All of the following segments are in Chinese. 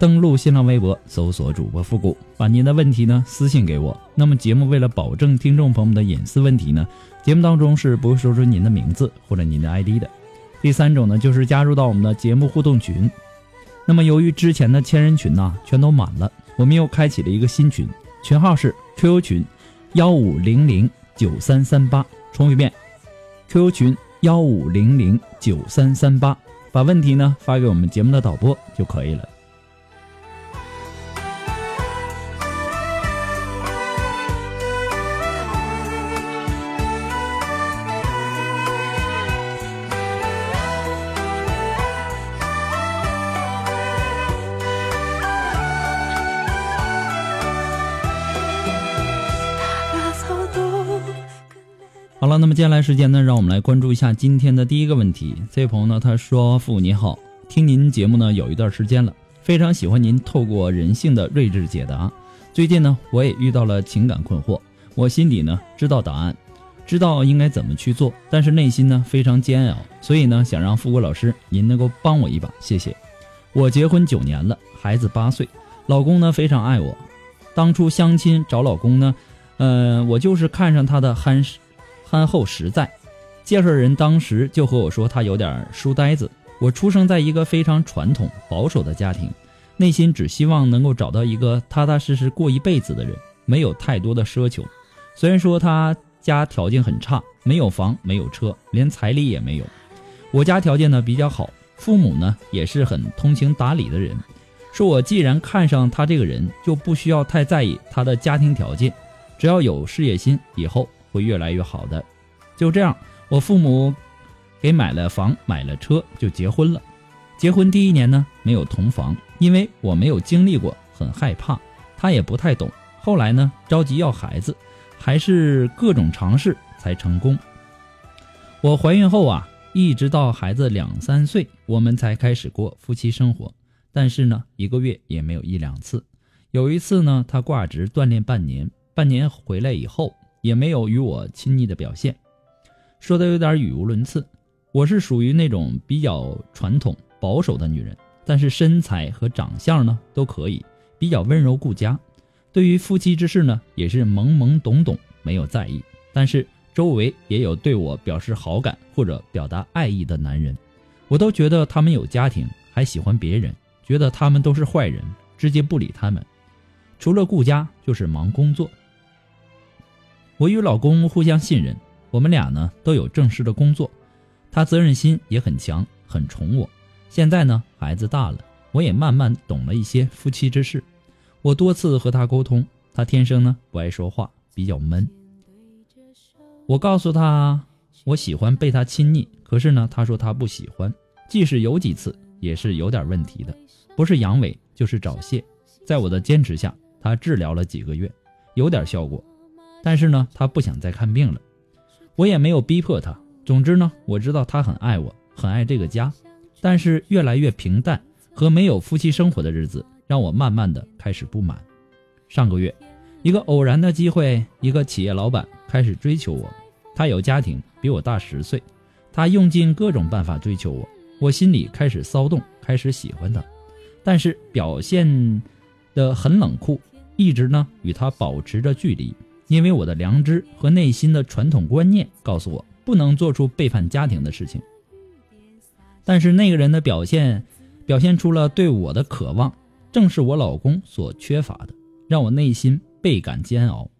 登录新浪微博，搜索主播复古，把您的问题呢私信给我。那么节目为了保证听众朋友们的隐私问题呢，节目当中是不会说出您的名字或者您的 ID 的。第三种呢，就是加入到我们的节目互动群。那么由于之前的千人群呢全都满了，我们又开启了一个新群，群号是 QQ 群幺五零零九三三八。重复一遍，QQ 群幺五零零九三三八，把问题呢发给我们节目的导播就可以了。好了，那么接下来时间呢，让我们来关注一下今天的第一个问题。这位朋友呢，他说：“父你好，听您节目呢有一段时间了，非常喜欢您透过人性的睿智解答。最近呢，我也遇到了情感困惑，我心里呢知道答案，知道应该怎么去做，但是内心呢非常煎熬，所以呢想让富国老师您能够帮我一把，谢谢。我结婚九年了，孩子八岁，老公呢非常爱我。当初相亲找老公呢，呃，我就是看上他的憨实。”憨厚实在，介绍人当时就和我说他有点书呆子。我出生在一个非常传统保守的家庭，内心只希望能够找到一个踏踏实实过一辈子的人，没有太多的奢求。虽然说他家条件很差，没有房没有车，连彩礼也没有。我家条件呢比较好，父母呢也是很通情达理的人，说我既然看上他这个人，就不需要太在意他的家庭条件，只要有事业心，以后。会越来越好的，就这样，我父母给买了房，买了车，就结婚了。结婚第一年呢，没有同房，因为我没有经历过，很害怕，他也不太懂。后来呢，着急要孩子，还是各种尝试才成功。我怀孕后啊，一直到孩子两三岁，我们才开始过夫妻生活。但是呢，一个月也没有一两次。有一次呢，他挂职锻炼半年，半年回来以后。也没有与我亲昵的表现，说的有点语无伦次。我是属于那种比较传统保守的女人，但是身材和长相呢都可以，比较温柔顾家。对于夫妻之事呢，也是懵懵懂懂，没有在意。但是周围也有对我表示好感或者表达爱意的男人，我都觉得他们有家庭还喜欢别人，觉得他们都是坏人，直接不理他们。除了顾家就是忙工作。我与老公互相信任，我们俩呢都有正式的工作，他责任心也很强，很宠我。现在呢孩子大了，我也慢慢懂了一些夫妻之事。我多次和他沟通，他天生呢不爱说话，比较闷。我告诉他我喜欢被他亲昵，可是呢他说他不喜欢，即使有几次也是有点问题的，不是阳痿就是早泄。在我的坚持下，他治疗了几个月，有点效果。但是呢，他不想再看病了，我也没有逼迫他。总之呢，我知道他很爱我，很爱这个家。但是越来越平淡和没有夫妻生活的日子，让我慢慢的开始不满。上个月，一个偶然的机会，一个企业老板开始追求我。他有家庭，比我大十岁，他用尽各种办法追求我，我心里开始骚动，开始喜欢他，但是表现的很冷酷，一直呢与他保持着距离。因为我的良知和内心的传统观念告诉我，不能做出背叛家庭的事情。但是那个人的表现，表现出了对我的渴望，正是我老公所缺乏的，让我内心倍感煎熬。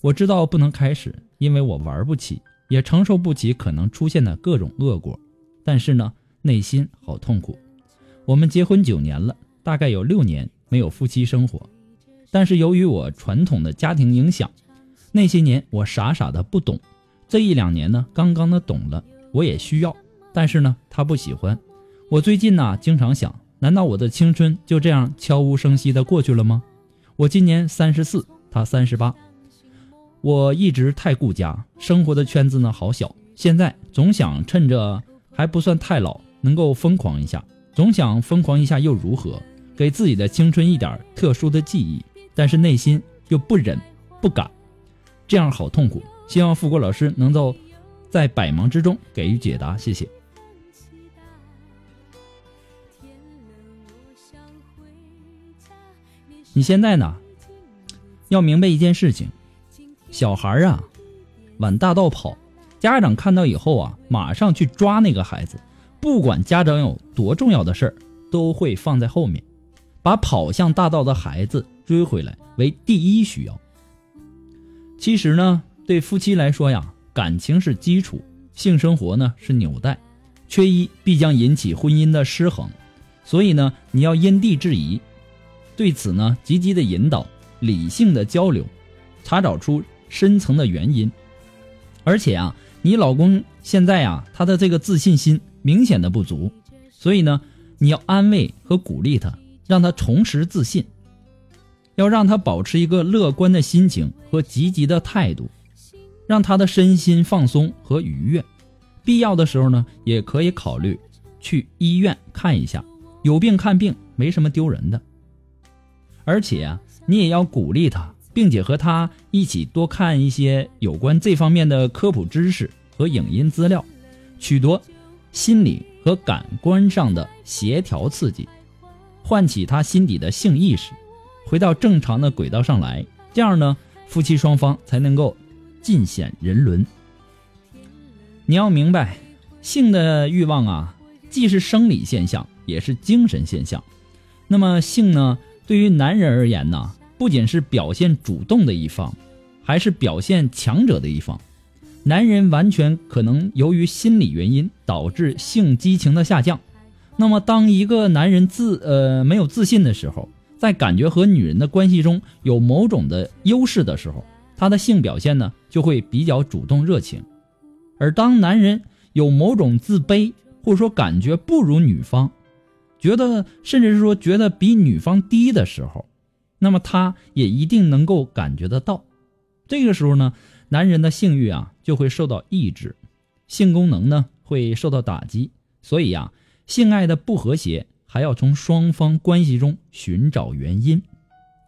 我知道不能开始，因为我玩不起，也承受不起可能出现的各种恶果。但是呢，内心好痛苦。我们结婚九年了，大概有六年没有夫妻生活。但是由于我传统的家庭影响，那些年我傻傻的不懂。这一两年呢，刚刚的懂了，我也需要。但是呢，他不喜欢。我最近呢，经常想，难道我的青春就这样悄无声息的过去了吗？我今年三十四，他三十八。我一直太顾家，生活的圈子呢好小。现在总想趁着还不算太老，能够疯狂一下。总想疯狂一下又如何？给自己的青春一点特殊的记忆，但是内心又不忍不敢，这样好痛苦。希望富国老师能够在百忙之中给予解答，谢谢。你现在呢，要明白一件事情。小孩啊，往大道跑，家长看到以后啊，马上去抓那个孩子，不管家长有多重要的事儿，都会放在后面，把跑向大道的孩子追回来为第一需要。其实呢，对夫妻来说呀，感情是基础，性生活呢是纽带，缺一必将引起婚姻的失衡，所以呢，你要因地制宜，对此呢，积极的引导，理性的交流，查找出。深层的原因，而且啊，你老公现在啊，他的这个自信心明显的不足，所以呢，你要安慰和鼓励他，让他重拾自信，要让他保持一个乐观的心情和积极的态度，让他的身心放松和愉悦。必要的时候呢，也可以考虑去医院看一下，有病看病没什么丢人的。而且啊，你也要鼓励他。并且和他一起多看一些有关这方面的科普知识和影音资料，取得心理和感官上的协调刺激，唤起他心底的性意识，回到正常的轨道上来。这样呢，夫妻双方才能够尽显人伦。你要明白，性的欲望啊，既是生理现象，也是精神现象。那么，性呢，对于男人而言呢？不仅是表现主动的一方，还是表现强者的一方。男人完全可能由于心理原因导致性激情的下降。那么，当一个男人自呃没有自信的时候，在感觉和女人的关系中有某种的优势的时候，他的性表现呢就会比较主动热情。而当男人有某种自卑，或者说感觉不如女方，觉得甚至是说觉得比女方低的时候。那么他也一定能够感觉得到，这个时候呢，男人的性欲啊就会受到抑制，性功能呢会受到打击，所以呀，性爱的不和谐还要从双方关系中寻找原因，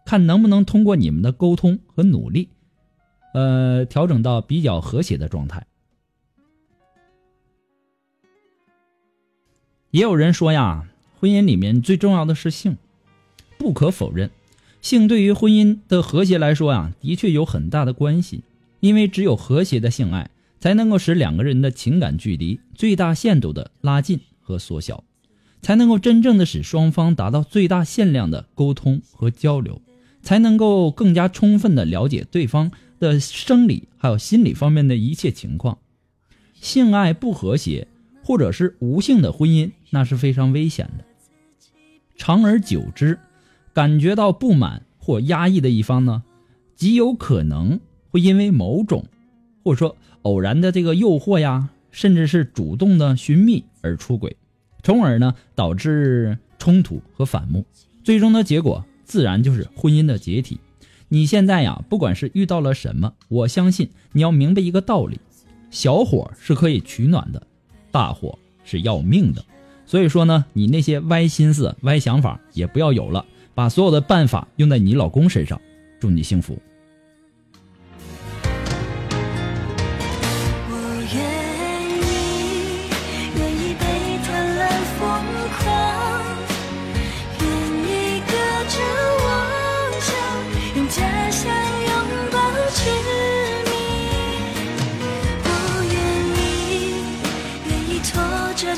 看能不能通过你们的沟通和努力，呃，调整到比较和谐的状态。也有人说呀，婚姻里面最重要的是性，不可否认。性对于婚姻的和谐来说啊，的确有很大的关系。因为只有和谐的性爱，才能够使两个人的情感距离最大限度的拉近和缩小，才能够真正的使双方达到最大限量的沟通和交流，才能够更加充分的了解对方的生理还有心理方面的一切情况。性爱不和谐，或者是无性的婚姻，那是非常危险的。长而久之。感觉到不满或压抑的一方呢，极有可能会因为某种，或者说偶然的这个诱惑呀，甚至是主动的寻觅而出轨，从而呢导致冲突和反目，最终的结果自然就是婚姻的解体。你现在呀，不管是遇到了什么，我相信你要明白一个道理：小火是可以取暖的，大火是要命的。所以说呢，你那些歪心思、歪想法也不要有了。把所有的办法用在你老公身上，祝你幸福。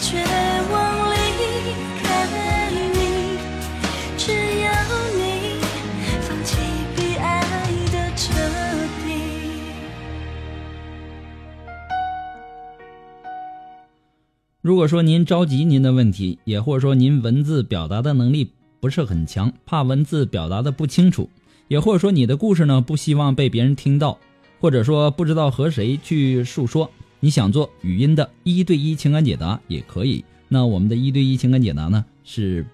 绝望离开你，只要你放弃比爱的彻底。如果说您着急您的问题，也或者说您文字表达的能力不是很强，怕文字表达的不清楚，也或者说你的故事呢不希望被别人听到，或者说不知道和谁去诉说，你想做语音的一对一情感解答也可以。那我们的一对一情感解答呢是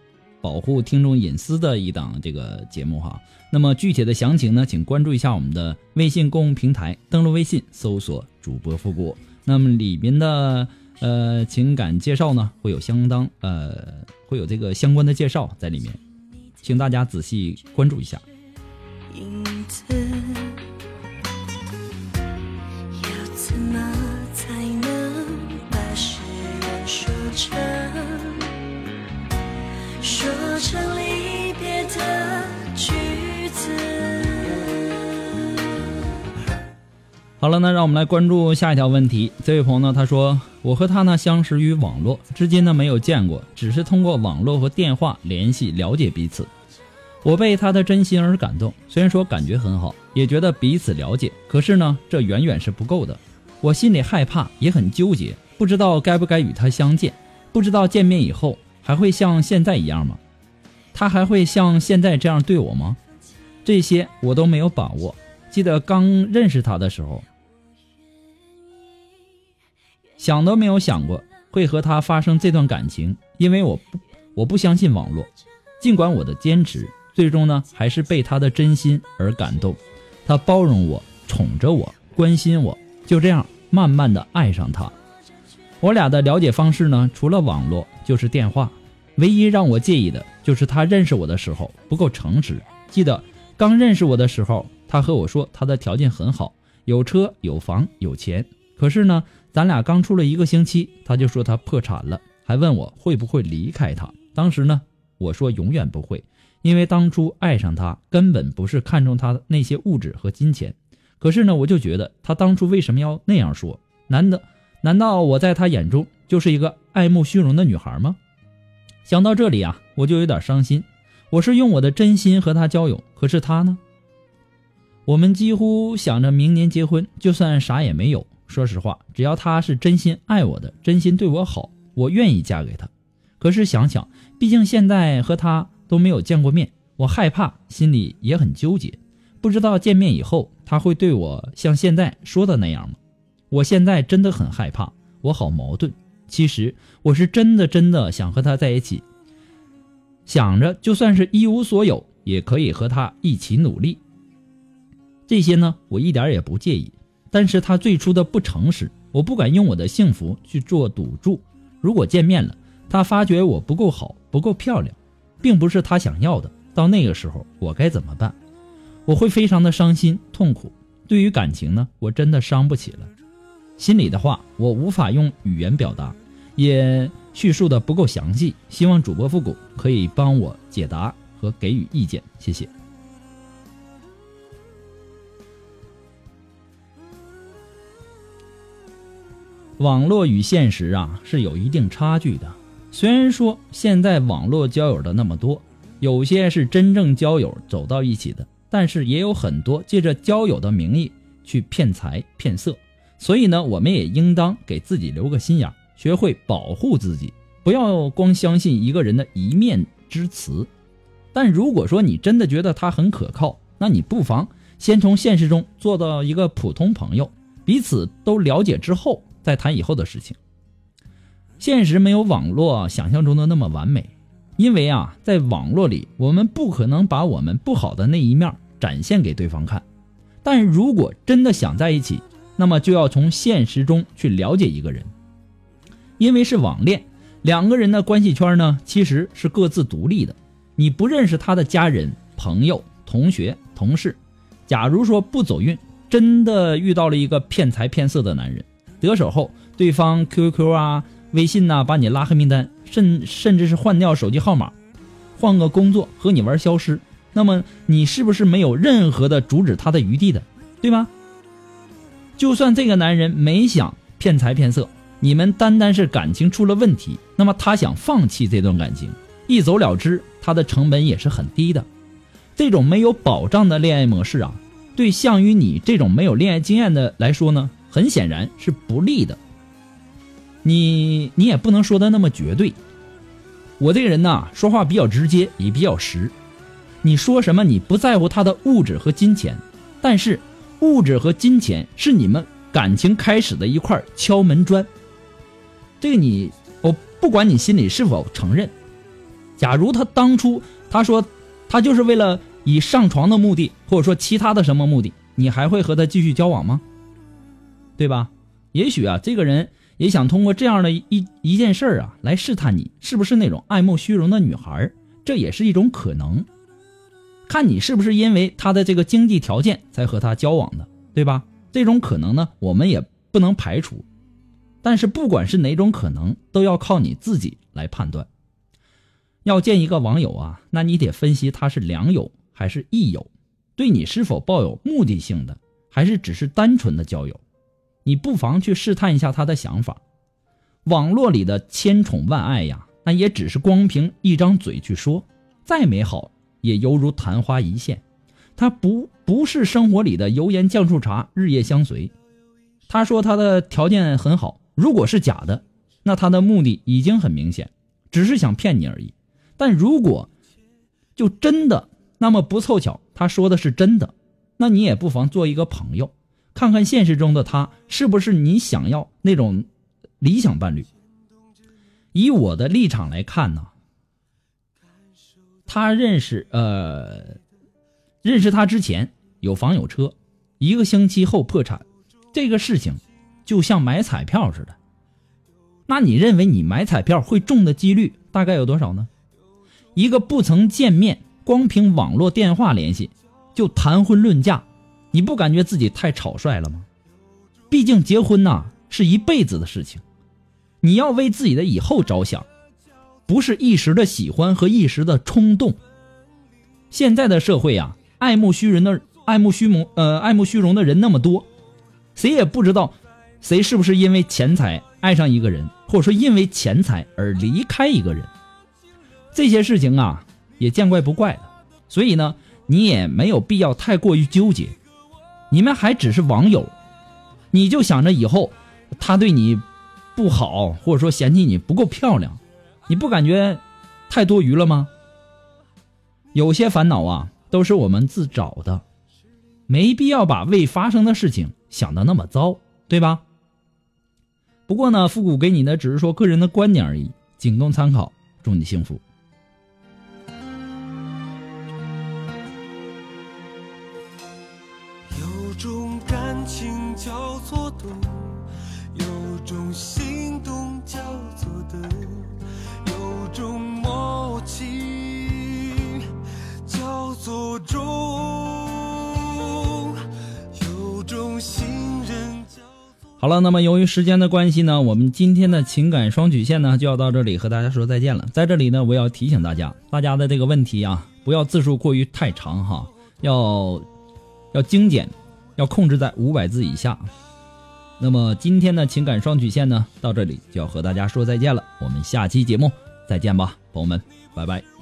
保护听众隐私的一档这个节目哈。那么具体的详情呢，请关注一下我们的微信公众平台，登录微信搜索主播复古，那么里面的。呃，情感介绍呢会有相当呃会有这个相关的介绍在里面，请大家仔细关注一下。要怎么成离别的句子？好了，那让我们来关注下一条问题。这位朋友呢，他说：“我和他呢相识于网络，至今呢没有见过，只是通过网络和电话联系了解彼此。我被他的真心而感动，虽然说感觉很好，也觉得彼此了解，可是呢，这远远是不够的。我心里害怕，也很纠结，不知道该不该与他相见，不知道见面以后还会像现在一样吗？他还会像现在这样对我吗？这些我都没有把握。记得刚认识他的时候。”想都没有想过会和他发生这段感情，因为我不我不相信网络。尽管我的坚持，最终呢还是被他的真心而感动。他包容我，宠着我，关心我，就这样慢慢的爱上他。我俩的了解方式呢，除了网络就是电话。唯一让我介意的就是他认识我的时候不够诚实。记得刚认识我的时候，他和我说他的条件很好，有车有房有钱。可是呢。咱俩刚处了一个星期，他就说他破产了，还问我会不会离开他。当时呢，我说永远不会，因为当初爱上他根本不是看中他的那些物质和金钱。可是呢，我就觉得他当初为什么要那样说？难道难道我在他眼中就是一个爱慕虚荣的女孩吗？想到这里啊，我就有点伤心。我是用我的真心和他交友，可是他呢？我们几乎想着明年结婚，就算啥也没有。说实话，只要他是真心爱我的，真心对我好，我愿意嫁给他。可是想想，毕竟现在和他都没有见过面，我害怕，心里也很纠结。不知道见面以后他会对我像现在说的那样吗？我现在真的很害怕，我好矛盾。其实我是真的真的想和他在一起，想着就算是一无所有，也可以和他一起努力。这些呢，我一点也不介意。但是他最初的不诚实，我不敢用我的幸福去做赌注。如果见面了，他发觉我不够好，不够漂亮，并不是他想要的，到那个时候我该怎么办？我会非常的伤心痛苦。对于感情呢，我真的伤不起了。心里的话，我无法用语言表达，也叙述的不够详细。希望主播复古可以帮我解答和给予意见，谢谢。网络与现实啊是有一定差距的。虽然说现在网络交友的那么多，有些是真正交友走到一起的，但是也有很多借着交友的名义去骗财骗色。所以呢，我们也应当给自己留个心眼，学会保护自己，不要光相信一个人的一面之词。但如果说你真的觉得他很可靠，那你不妨先从现实中做到一个普通朋友，彼此都了解之后。再谈以后的事情。现实没有网络想象中的那么完美，因为啊，在网络里我们不可能把我们不好的那一面展现给对方看。但如果真的想在一起，那么就要从现实中去了解一个人。因为是网恋，两个人的关系圈呢其实是各自独立的。你不认识他的家人、朋友、同学、同事。假如说不走运，真的遇到了一个骗财骗色的男人。得手后，对方 QQ 啊、微信呐，把你拉黑名单，甚甚至是换掉手机号码，换个工作和你玩消失，那么你是不是没有任何的阻止他的余地的，对吗？就算这个男人没想骗财骗色，你们单单是感情出了问题，那么他想放弃这段感情，一走了之，他的成本也是很低的。这种没有保障的恋爱模式啊，对像于你这种没有恋爱经验的来说呢，很显然是不利的。你你也不能说的那么绝对。我这个人呐，说话比较直接，也比较实。你说什么，你不在乎他的物质和金钱，但是物质和金钱是你们感情开始的一块敲门砖。这个你，我不管你心里是否承认。假如他当初他说他就是为了以上床的目的，或者说其他的什么目的，你还会和他继续交往吗？对吧？也许啊，这个人。也想通过这样的一一件事儿啊，来试探你是不是那种爱慕虚荣的女孩这也是一种可能。看你是不是因为他的这个经济条件才和他交往的，对吧？这种可能呢，我们也不能排除。但是不管是哪种可能，都要靠你自己来判断。要见一个网友啊，那你得分析他是良友还是益友，对你是否抱有目的性的，还是只是单纯的交友。你不妨去试探一下他的想法。网络里的千宠万爱呀，那也只是光凭一张嘴去说，再美好也犹如昙花一现。他不不是生活里的油盐酱醋茶，日夜相随。他说他的条件很好，如果是假的，那他的目的已经很明显，只是想骗你而已。但如果就真的那么不凑巧，他说的是真的，那你也不妨做一个朋友。看看现实中的他是不是你想要那种理想伴侣？以我的立场来看呢，他认识呃，认识他之前有房有车，一个星期后破产，这个事情就像买彩票似的。那你认为你买彩票会中的几率大概有多少呢？一个不曾见面，光凭网络电话联系就谈婚论嫁。你不感觉自己太草率了吗？毕竟结婚呐是一辈子的事情，你要为自己的以后着想，不是一时的喜欢和一时的冲动。现在的社会啊，爱慕虚荣的爱慕虚荣呃爱慕虚荣的人那么多，谁也不知道谁是不是因为钱财爱上一个人，或者说因为钱财而离开一个人。这些事情啊也见怪不怪的，所以呢，你也没有必要太过于纠结。你们还只是网友，你就想着以后他对你不好，或者说嫌弃你不够漂亮，你不感觉太多余了吗？有些烦恼啊，都是我们自找的，没必要把未发生的事情想的那么糟，对吧？不过呢，复古给你的只是说个人的观点而已，仅供参考。祝你幸福。有种感情叫做懂，有种心动叫做等，有种默契叫做重。好了，那么由于时间的关系呢，我们今天的情感双曲线呢就要到这里和大家说再见了。在这里呢，我要提醒大家，大家的这个问题啊，不要字数过于太长哈，要要精简，要控制在五百字以下。那么今天的情感双曲线呢，到这里就要和大家说再见了。我们下期节目再见吧，朋友们，拜拜。